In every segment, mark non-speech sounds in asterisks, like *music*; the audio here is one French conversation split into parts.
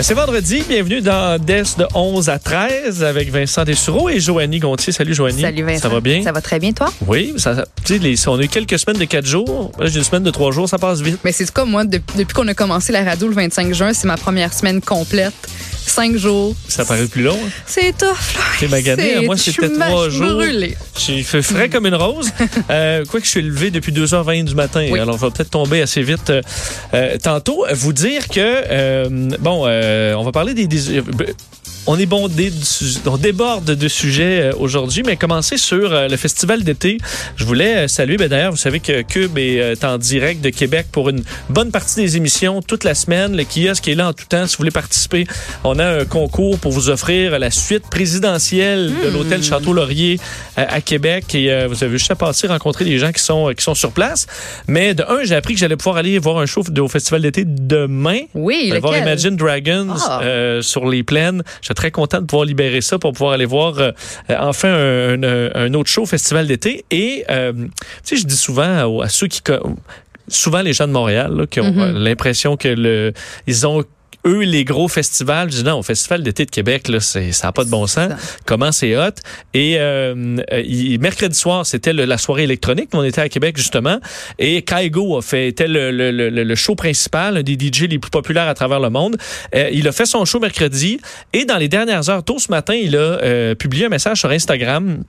C'est vendredi, bienvenue dans Des de 11 à 13 avec Vincent Dessureau et Joanny Gontier. Salut Joanny. Salut Vincent. Ça va bien? Ça va très bien, toi? Oui, ça, les- on a eu quelques semaines de 4 jours. Là, j'ai une semaine de 3 jours, ça passe vite. Mais c'est comme moi, de- depuis qu'on a commencé la radio le 25 juin, c'est ma première semaine complète. Cinq jours. Ça paraît plus long. hein? C'est tough. T'es magané, moi c'était suis 3 ma- jours. brûlée. J'ai fait frais comme une rose. *laughs* Euh, quoi que je suis levé depuis 2h20 du matin. Oui. Alors, on va peut-être tomber assez vite euh, euh, tantôt. Vous dire que, euh, bon, euh, on va parler des... des- euh, on est bondé, on déborde de sujets euh, aujourd'hui, mais commencer sur euh, le festival d'été. Je voulais euh, saluer, ben d'ailleurs, vous savez que Cube est en direct de Québec pour une bonne partie des émissions toute la semaine. Le kiosque est là en tout temps. Si vous voulez participer, on a un concours pour vous offrir la suite présidentielle de l'hôtel Château-Laurier euh, à Québec. Et vous avez juste à passer rencontrer des gens qui sont, qui sont sur place. Mais de un, j'ai appris que j'allais pouvoir aller voir un show au festival d'été demain. Oui, voir? Imagine Dragons Ah. euh, sur les plaines. Très content de pouvoir libérer ça pour pouvoir aller voir euh, euh, enfin un, un- un autre show au festival d'été. Et euh, tu sais, je dis souvent à, ceux qui souvent les gens de Montréal là, qui ont Mhm. euh, l'impression que le ils ont eux, les gros festivals, je dis non, au Festival d'été de Québec, là, c'est, ça n'a pas de bon sens. Ça. Comment c'est hot? Et euh, euh, il- mercredi soir, c'était la soirée électronique. On était à Québec, justement. Et Kaigo a fait, était le, le, le, le show principal, un des DJ les plus populaires à travers le monde. Euh, il a fait son show mercredi. Et dans les dernières heures, tôt ce matin, il a euh, publié un message sur Instagram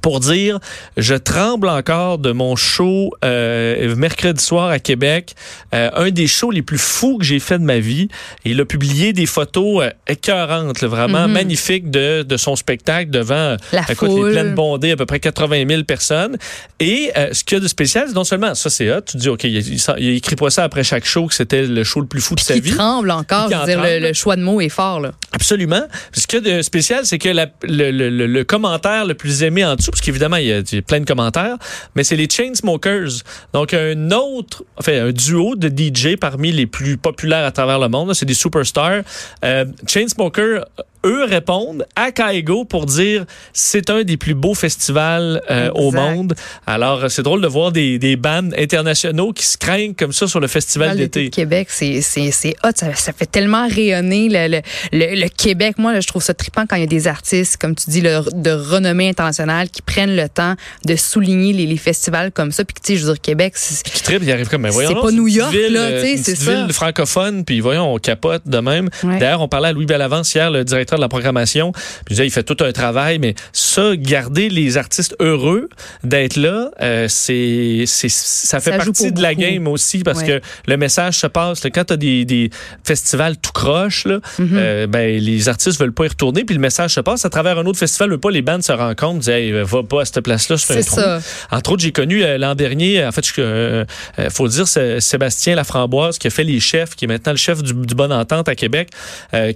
pour dire je tremble encore de mon show euh, mercredi soir à Québec, euh, un des shows les plus fous que j'ai fait de ma vie. Il a publié des photos euh, écœurantes, là, vraiment Mhm. magnifiques de, de son spectacle devant La écoute, foule. les plaines bondées, à peu près 80 000 personnes. Et euh, ce qu'il y a de spécial, c'est non seulement ça c'est hot, tu dis ok, il, il, il écrit pas ça après chaque show que c'était le show le plus fou de sa Qui vie. tremble encore. Je veux dire, le, choix de mots est fort, là. Absolument. Ce qu'il y a de spécial, c'est que la- le, le- le- le commentaire le plus aimé en parce qu'évidemment, il y, a, plein de commentaires, mais c'est les Chainsmokers. Donc, un autre, enfin, un duo de DJ parmi les plus populaires à travers le monde. C'est des superstars. Euh, Chainsmokers, eux répondent à Kaigo pour dire c'est un des plus beaux festivals euh, au monde. Alors, euh, c'est drôle de voir des, des bands internationaux qui se craignent comme ça sur le festival d'été Québec, c'est c'est c'est hot, ça, ça fait tellement rayonner le, le, le, le Québec. Moi, là, je trouve ça trippant quand il y a des artistes, comme tu dis, de renommée internationale qui prennent le temps de souligner les, les festivals comme ça. Puis, tu sais, je veux dire, Québec, c'est qui tripe, il arrive comme, mais voyons. C'est pas New York, ville, là, euh, tu sais, une c'est ça. ville francophone, puis voyons, on capote de même. Ouais. D'ailleurs, on parlait à Louis Bellavance hier, le directeur de la programmation, puis il fait tout un travail, mais ça, garder les artistes heureux d'être là, euh, c'est, c'est, ça fait Ça partie de la beaucoup. game aussi, parce Ouais. que le message se passe. là. quand tu as des, des festivals tout croche, là, Mhm. euh, ben, les artistes veulent pas y retourner, puis le message se passe à travers un autre festival, veut pas les bandes se rencontrent, disent, hey, va pas à cette place-là, je fais un trou. ça. Entre autres, j'ai connu euh, l'an dernier, en fait, il euh, faut dire, c'est Sébastien Laframboise qui a fait les chefs, qui est maintenant le chef du, du Bonne Entente à Québec,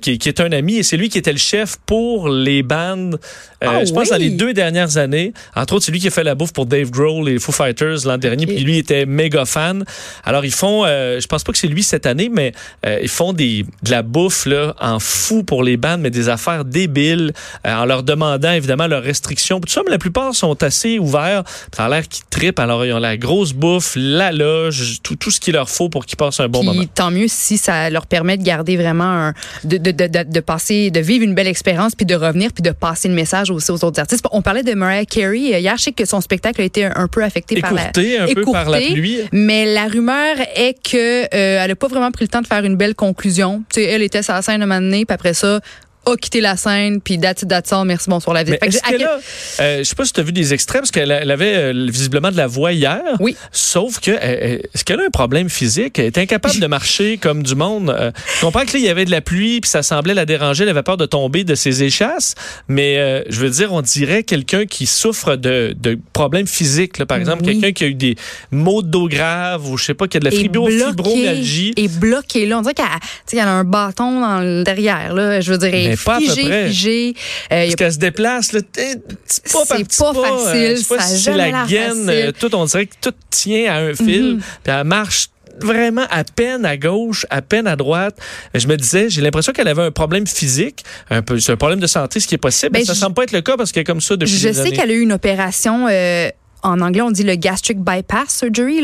qui, qui est un ami et c'est lui qui était le chef pour les bandes, euh, Ah je pense, oui? dans les deux dernières années. Entre autres, c'est lui qui a fait la bouffe pour Dave Grohl et les Foo Fighters l'an dernier, puis lui était méga fan. Alors, ils font, euh, je pense pas que c'est lui cette année, mais euh, ils font des, de la bouffe là, en fou pour les bandes, mais des affaires débiles, euh, en leur demandant évidemment leurs restrictions. Tout ça, mais la plupart sont assez ouverts. Ça a l'air qu'ils trippent. Alors, ils ont la grosse bouffe, la loge, tout, tout ce qu'il leur faut pour qu'ils passent un bon Puis moment. tant mieux si ça leur permet de garder vraiment un, de, de, de, de, de passer, de vivre une belle expérience, puis de revenir, puis de passer le message aussi aux autres artistes. On parlait de Mariah Carey euh, hier. Je sais que son spectacle a été un, un peu affecté par la Écourté un peu par la écourté, pluie. Mais la rumeur est que euh, elle a pas vraiment pris le temps de faire une belle conclusion. Tu sais, elle était sur la scène un moment donné, puis après ça a quitté la scène, puis that's all, merci, bonsoir, la vie. Mais que est-ce à qu'elle quel- a, euh, je sais pas si tu as vu des extraits, parce qu'elle elle avait euh, visiblement de la voix hier. Oui. Sauf que, euh, est-ce qu'elle a un problème physique? Elle est incapable de *laughs* marcher comme du monde. Je comprends que là, il y avait de la pluie, puis ça semblait la déranger. Elle avait peur de tomber de ses échasses. Mais je veux dire, on dirait quelqu'un qui souffre de, de problèmes physiques. Là. Par exemple, Oui. quelqu'un qui a eu des maux de dos graves ou je sais pas, qui a de la bloquée, fibromyalgie. est bloqué là. On dirait qu'elle a un bâton dans le derrière. Là. Je veux dire, Mais pas à peu près. figée. Euh, Parce a qu'elle se déplace, là, pas, petit pas pas, euh, facile, sais pas ça si c'est la gaine, facile. euh, tout, on dirait que tout tient à un fil, Mhm. puis elle marche vraiment à peine à gauche, à peine à droite. Je me disais, j'ai l'impression qu'elle avait un problème physique, un peu, c'est un problème de santé, ce qui est possible. Ben, mais ça je- semble pas être le cas parce qu'elle est comme ça depuis Je des sais qu'elle a eu une opération. euh, en anglais, on dit le gastric bypass surgery,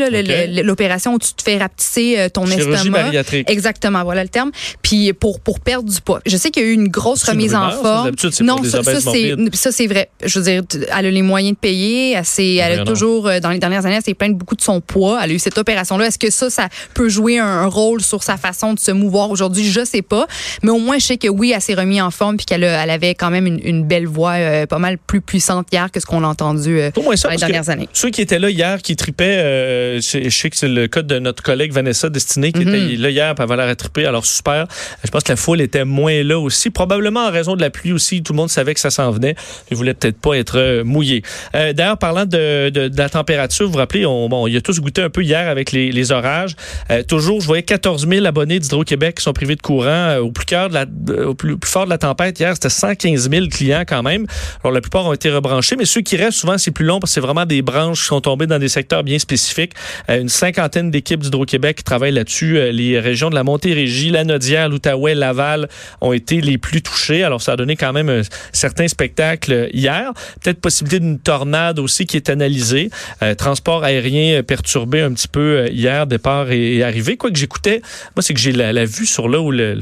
l'opération où tu te fais rapetisser euh, ton Chirurgie estomac. bariatrique. Exactement, voilà le terme. Puis pour pour perdre du poids. Je sais qu'il y a eu une grosse une remise en ça, forme. non, ça, ça, c'est vrai. Je veux dire, elle a les moyens de payer. Elle, elle a toujours euh, dans les dernières années, elle s'est plainte beaucoup de son poids. Elle a eu cette opération là. Est-ce que ça ça peut jouer un, rôle sur sa façon de se mouvoir aujourd'hui? Je sais pas. Mais au moins je sais que oui, elle s'est remise en forme puis qu'elle a- elle avait quand même une, une belle voix euh, pas mal plus puissante hier que ce qu'on a entendu euh, dans les dernières années. Ceux qui étaient là hier, qui tripaient, euh, je sais que c'est le cas de notre collègue Vanessa Destinée, qui était là hier, puis elle avait l'air à triper. Alors, super. Je pense que la foule était moins là aussi. Probablement en raison de la pluie aussi. Tout le monde savait que ça s'en venait. Ils voulaient peut-être pas être euh, mouillés. Euh, D'ailleurs, parlant de, de- de la température, vous vous rappelez, on, bon, il a tous goûté un peu hier avec les, les orages. Euh, toujours, je voyais 14 000 abonnés d'Hydro-Québec qui sont privés de courant au plus cœur de la, de- au plus, plus fort de la tempête. Hier, c'était 115 000 clients quand même. Alors, la plupart ont été rebranchés, mais ceux qui restent, souvent, c'est plus long parce que c'est vraiment des branches qui sont tombées dans des secteurs bien spécifiques. Euh, une cinquantaine d'équipes d'Hydro-Québec travaillent là-dessus. Euh, les régions de la Montérégie, la Nodière, l'Outaouais, Laval ont été les plus touchées. Alors, ça a donné quand même un certain spectacle hier. Peut-être possibilité d'une tornade aussi qui est analysée. Euh, transport aérien euh, perturbé un petit peu euh, hier, départ et, arrivée. Quoi que j'écoutais, moi, c'est que j'ai la, vue sur là où le,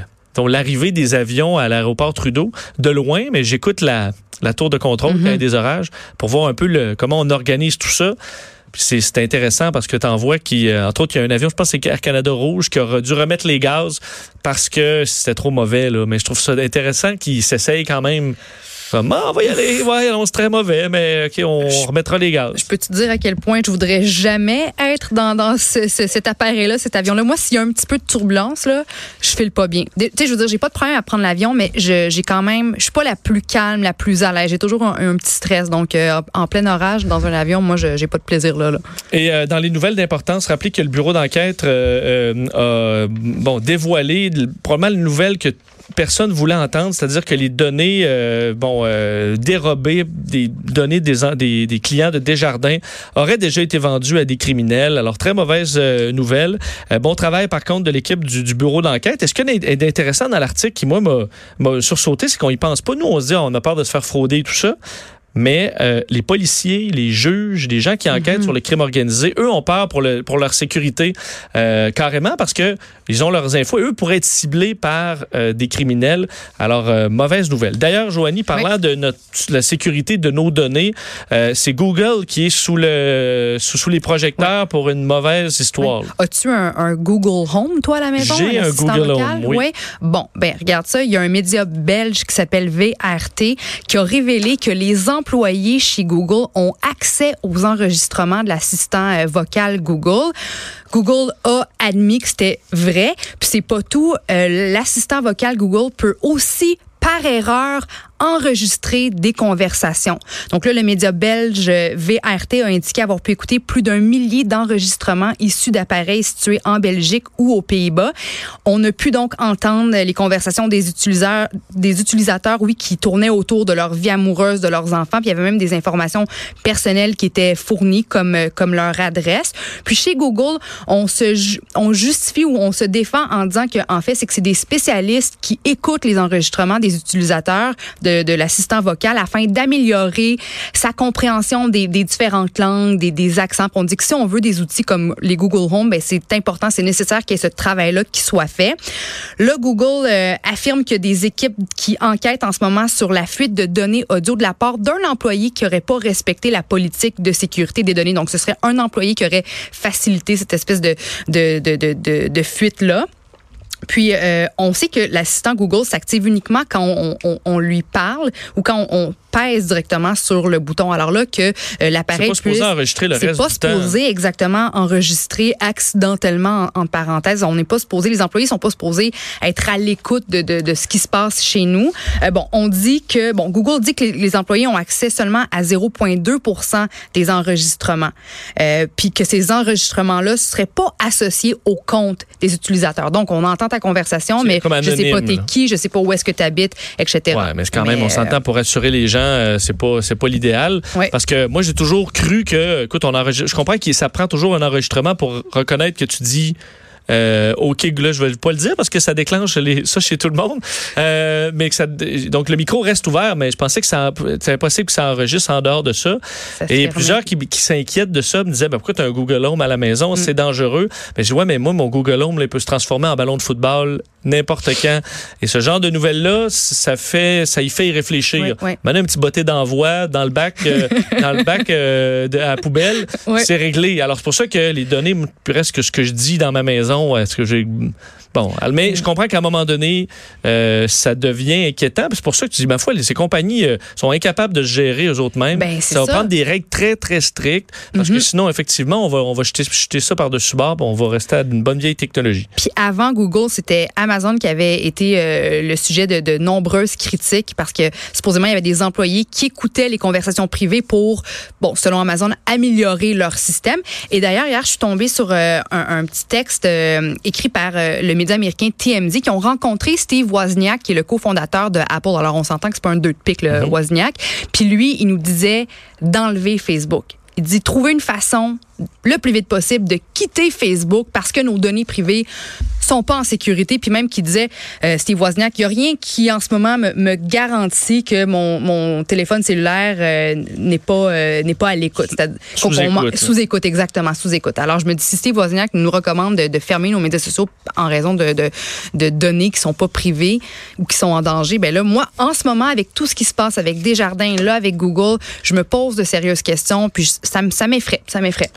l'arrivée des avions à l'aéroport Trudeau de loin, mais j'écoute la, la tour de contrôle quand il y a des orages pour voir un peu le, comment on organise tout ça. C'est intéressant parce que tu en vois qui, euh, entre autres, il y a un avion, je pense que c'est Air Canada Rouge, qui aura dû remettre les gaz parce que c'était trop mauvais. Là. Mais je trouve ça intéressant qu'ils s'essayent quand même. Comme, ah, on va y aller, ouais, non, c'est très mauvais, mais OK, on remettra les gaz. Je peux te dire à quel point je voudrais jamais être dans, dans ce- ce- cet appareil-là, cet avion-là? Moi, s'il y a un petit peu de turbulence, là, je file pas bien. Tu sais, je veux dire, j'ai pas de problème à prendre l'avion, mais je- j'ai quand même, je suis pas la plus calme, la plus à l'aise. J'ai toujours un, un petit stress. Donc, euh, en plein orage, dans un avion, moi, je- j'ai pas de plaisir là. là. Et euh, dans les nouvelles d'importance, rappelez que le bureau d'enquête euh, a bon, dévoilé probablement une nouvelle que personne voulait entendre, c'est-à-dire que les données euh, bon, euh, dérobées, des données des, des, des clients de Desjardins auraient déjà été vendues à des criminels. Alors, très mauvaise euh, nouvelle. Euh, bon travail, par contre, de l'équipe du, du bureau d'enquête. Est-ce qu'il y a d'intéressant dans l'article qui, moi, m'a- m'a sursauté, c'est qu'on y pense pas. Nous, on se dit, ah, on a peur de se faire frauder et tout ça. Mais euh, les policiers, les juges, les gens qui enquêtent sur le crime organisé, eux ont peur pour, le, pour leur sécurité euh, carrément parce que ils ont leurs infos et eux pourraient être ciblés par euh, des criminels. Alors, euh, mauvaise nouvelle. D'ailleurs, Joanie, parlant de notre, la sécurité de nos données, euh, c'est Google qui est sous, le, sous, sous les projecteurs pour une mauvaise histoire. As-tu un, un Google Home, toi, à la maison? J'ai un assistant Google? Home, oui. Bon, ben regarde ça. Il y a un média belge qui s'appelle VRT qui a révélé que les employés chez Google ont accès aux enregistrements de l'assistant euh, vocal Google. Google a admis que c'était vrai. Puis c'est pas tout. Euh, l'assistant vocal Google peut aussi par erreur enregistrer des conversations. Donc là, le média belge VRT a indiqué avoir pu écouter plus d'un millier d'enregistrements issus d'appareils situés en Belgique ou aux Pays-Bas. On a pu donc entendre les conversations des utilisateurs, des utilisateurs, oui, qui tournaient autour de leur vie amoureuse, de leurs enfants. Puis il y avait même des informations personnelles qui étaient fournies comme euh, comme leur adresse. Puis chez Google, on se on justifie ou on se défend en disant que en fait c'est que c'est des spécialistes qui écoutent les enregistrements des utilisateurs de, de l'assistant vocal afin d'améliorer sa compréhension des, différentes langues, des, des accents. On dit que si on veut des outils comme les Google Home, ben c'est important, c'est nécessaire qu'il y ait ce travail-là qui soit fait. Là, Google euh, affirme qu'il y a des équipes qui enquêtent en ce moment sur la fuite de données audio de la part d'un employé qui aurait pas respecté la politique de sécurité des données. Donc, ce serait un employé qui aurait facilité cette espèce de, de fuite-là. Puis, euh, on sait que l'assistant Google s'active uniquement quand on, on, on lui parle ou quand on, on pèse directement sur le bouton. Alors là, que euh, C'est l'appareil pas supposé puisse... enregistrer le C'est reste pas du temps. supposé exactement enregistrer accidentellement en, en parenthèse. On n'est pas supposé, les employés sont pas supposés être à l'écoute de, de, de ce qui se passe chez nous. Euh, bon, on dit que bon, Google dit que les, les employés ont accès seulement à 0,2% des enregistrements, euh, puis que ces enregistrements-là seraient pas associés au compte des utilisateurs. Donc, on entend ta conversation, C'est mais je sais pas t'es qui, je sais pas où est-ce que tu habites, etc. Ouais, mais c'est quand même, Mais, on euh, s'entend pour assurer les gens, euh, c'est pas, c'est pas l'idéal. Parce que moi, j'ai toujours cru que, écoute, on enregistre, je comprends que ça prend toujours un enregistrement pour reconnaître que tu dis euh, OK, là, je vais pas le dire parce que ça déclenche les, ça chez tout le monde. Euh, mais que ça, donc, le micro reste ouvert, mais je pensais que c'est impossible que ça enregistre en dehors de ça. Et plusieurs qui, qui s'inquiètent de ça me disaient, ben, pourquoi tu as un Google Home à la Mm. maison? C'est dangereux. Mais je dis, ouais, mais moi, mon Google Home, là, il peut se transformer en ballon de football n'importe quand. Et ce genre de nouvelles-là, ça fait, ça y fait y réfléchir. Oui, oui. Maintenant, un petit botté d'envoi dans le bac, euh, *laughs* dans le bac euh, de, à la poubelle, Oui. c'est réglé. Alors, c'est pour ça que les données, presque ce que je dis dans ma maison, est-ce que j'ai. Bon, mais je comprends qu'à un moment donné, euh, ça devient inquiétant. C'est pour ça que tu dis, ma foi, ces compagnies euh, sont incapables de se gérer eux autres mêmes. Ben, ça va ça. prendre des règles très, très strictes. Parce que Mhm. sinon, effectivement, on va, on va jeter, jeter ça par-dessus bord, puis on va rester à une bonne vieille technologie. Puis avant Google, c'était Amazon qui avait été euh, le sujet de, de nombreuses critiques parce que supposément il y avait des employés qui écoutaient les conversations privées pour, bon, selon Amazon, améliorer leur système. Et d'ailleurs, hier, je suis tombée sur un, un petit texte écrit par le média américain TMZ qui ont rencontré Steve Wozniak, qui est le cofondateur de Apple. Alors on s'entend que c'est pas un deux de pique, le Wozniak. Puis lui, il nous disait d'enlever Facebook. Il dit trouver une façon le plus vite possible de quitter Facebook parce que nos données privées sont pas en sécurité. Puis même qui disait, euh, Steve Wozniak, il n'y a rien qui en ce moment me, me garantit que mon, mon téléphone cellulaire euh, n'est pas euh, n'est pas à l'écoute. C'est-à-dire qu'on- qu'on- Sous-écoute. Sous-écoute, exactement, sous-écoute. Alors je me dis, si Steve Wozniak nous recommande de, de fermer nos médias sociaux en raison de, de, de données qui sont pas privées ou qui sont en danger, ben là, moi, en ce moment, avec tout ce qui se passe avec Desjardins, là, avec Google, je me pose de sérieuses questions, puis ça, ça m'effraie, ça m'effraie.